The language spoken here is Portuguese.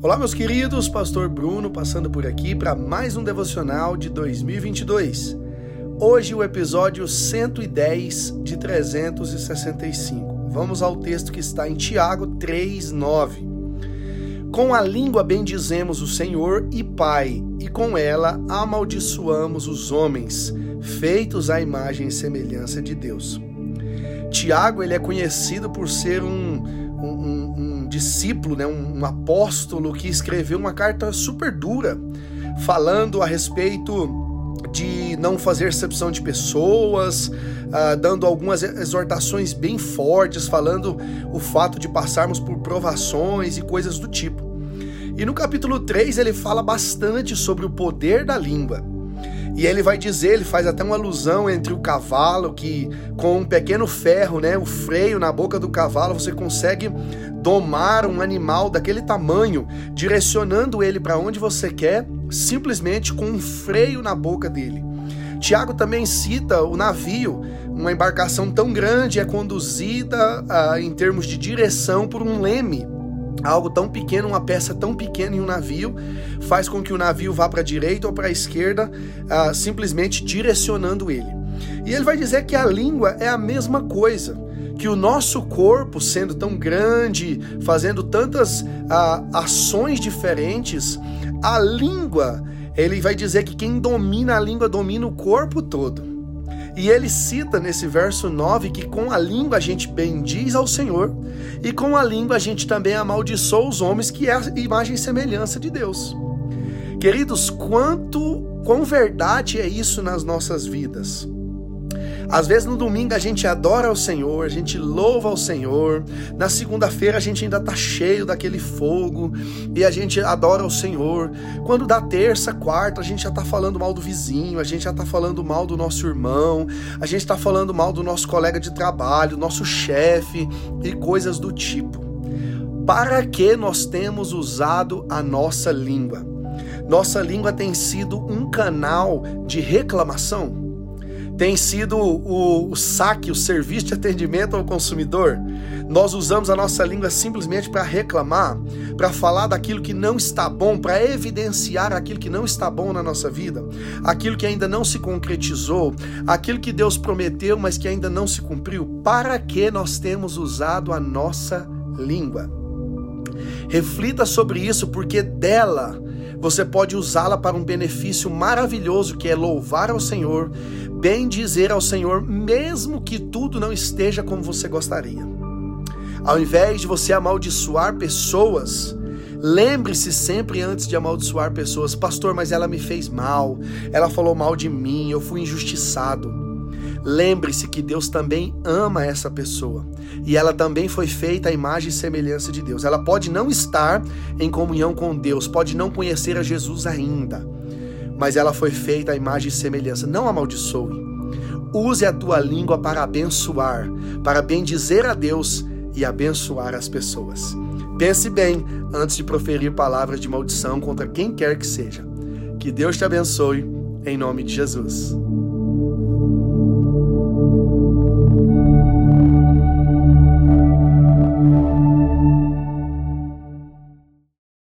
Olá, meus queridos, Pastor Bruno passando por aqui para mais um devocional de 2022. Hoje, o episódio 110 de 365. Vamos ao texto que está em Tiago 3,9. Com a língua bendizemos o Senhor e Pai, e com ela amaldiçoamos os homens, feitos à imagem e semelhança de Deus. Tiago ele é conhecido por ser um, um, um discípulo, né, um, um apóstolo que escreveu uma carta super dura, falando a respeito de não fazer exceção de pessoas, uh, dando algumas exortações bem fortes, falando o fato de passarmos por provações e coisas do tipo. E no capítulo 3 ele fala bastante sobre o poder da língua. E ele vai dizer, ele faz até uma alusão entre o cavalo, que com um pequeno ferro, né, o freio na boca do cavalo, você consegue domar um animal daquele tamanho, direcionando ele para onde você quer, simplesmente com um freio na boca dele. Tiago também cita o navio, uma embarcação tão grande é conduzida ah, em termos de direção por um leme algo tão pequeno, uma peça tão pequena em um navio, faz com que o navio vá para a direita ou para a esquerda, uh, simplesmente direcionando ele. E ele vai dizer que a língua é a mesma coisa, que o nosso corpo, sendo tão grande, fazendo tantas uh, ações diferentes, a língua, ele vai dizer que quem domina a língua domina o corpo todo. E ele cita nesse verso 9 que com a língua a gente bendiz ao Senhor e com a língua a gente também amaldiçoa os homens, que é a imagem e semelhança de Deus. Queridos, quanto quão verdade é isso nas nossas vidas? Às vezes no domingo a gente adora ao Senhor, a gente louva ao Senhor. Na segunda-feira a gente ainda tá cheio daquele fogo e a gente adora ao Senhor. Quando dá terça, quarta, a gente já tá falando mal do vizinho, a gente já tá falando mal do nosso irmão, a gente tá falando mal do nosso colega de trabalho, nosso chefe e coisas do tipo. Para que nós temos usado a nossa língua? Nossa língua tem sido um canal de reclamação? Tem sido o, o, saque, o serviço de atendimento ao consumidor. Nós usamos a nossa língua simplesmente para reclamar, para falar daquilo que não está bom, para evidenciar aquilo que não está bom na nossa vida, aquilo que ainda não se concretizou, aquilo que Deus prometeu, mas que ainda não se cumpriu. Para que nós temos usado a nossa língua? Reflita sobre isso, porque dela você pode usá-la para um benefício maravilhoso que é louvar ao Senhor, bem dizer ao Senhor, mesmo que tudo não esteja como você gostaria. Ao invés de você amaldiçoar pessoas, Lembre-se sempre antes de amaldiçoar pessoas, pastor, mas ela me fez mal, ela falou mal de mim, eu fui injustiçado. Lembre-se que Deus também ama essa pessoa e ela também foi feita à imagem e semelhança de Deus. Ela pode não estar em comunhão com Deus, pode não conhecer a Jesus ainda, mas ela foi feita à imagem e semelhança. Não amaldiçoe. Use a tua língua para abençoar, para bendizer a Deus e abençoar as pessoas. Pense bem antes de proferir palavras de maldição contra quem quer que seja. Que Deus te abençoe, em nome de Jesus.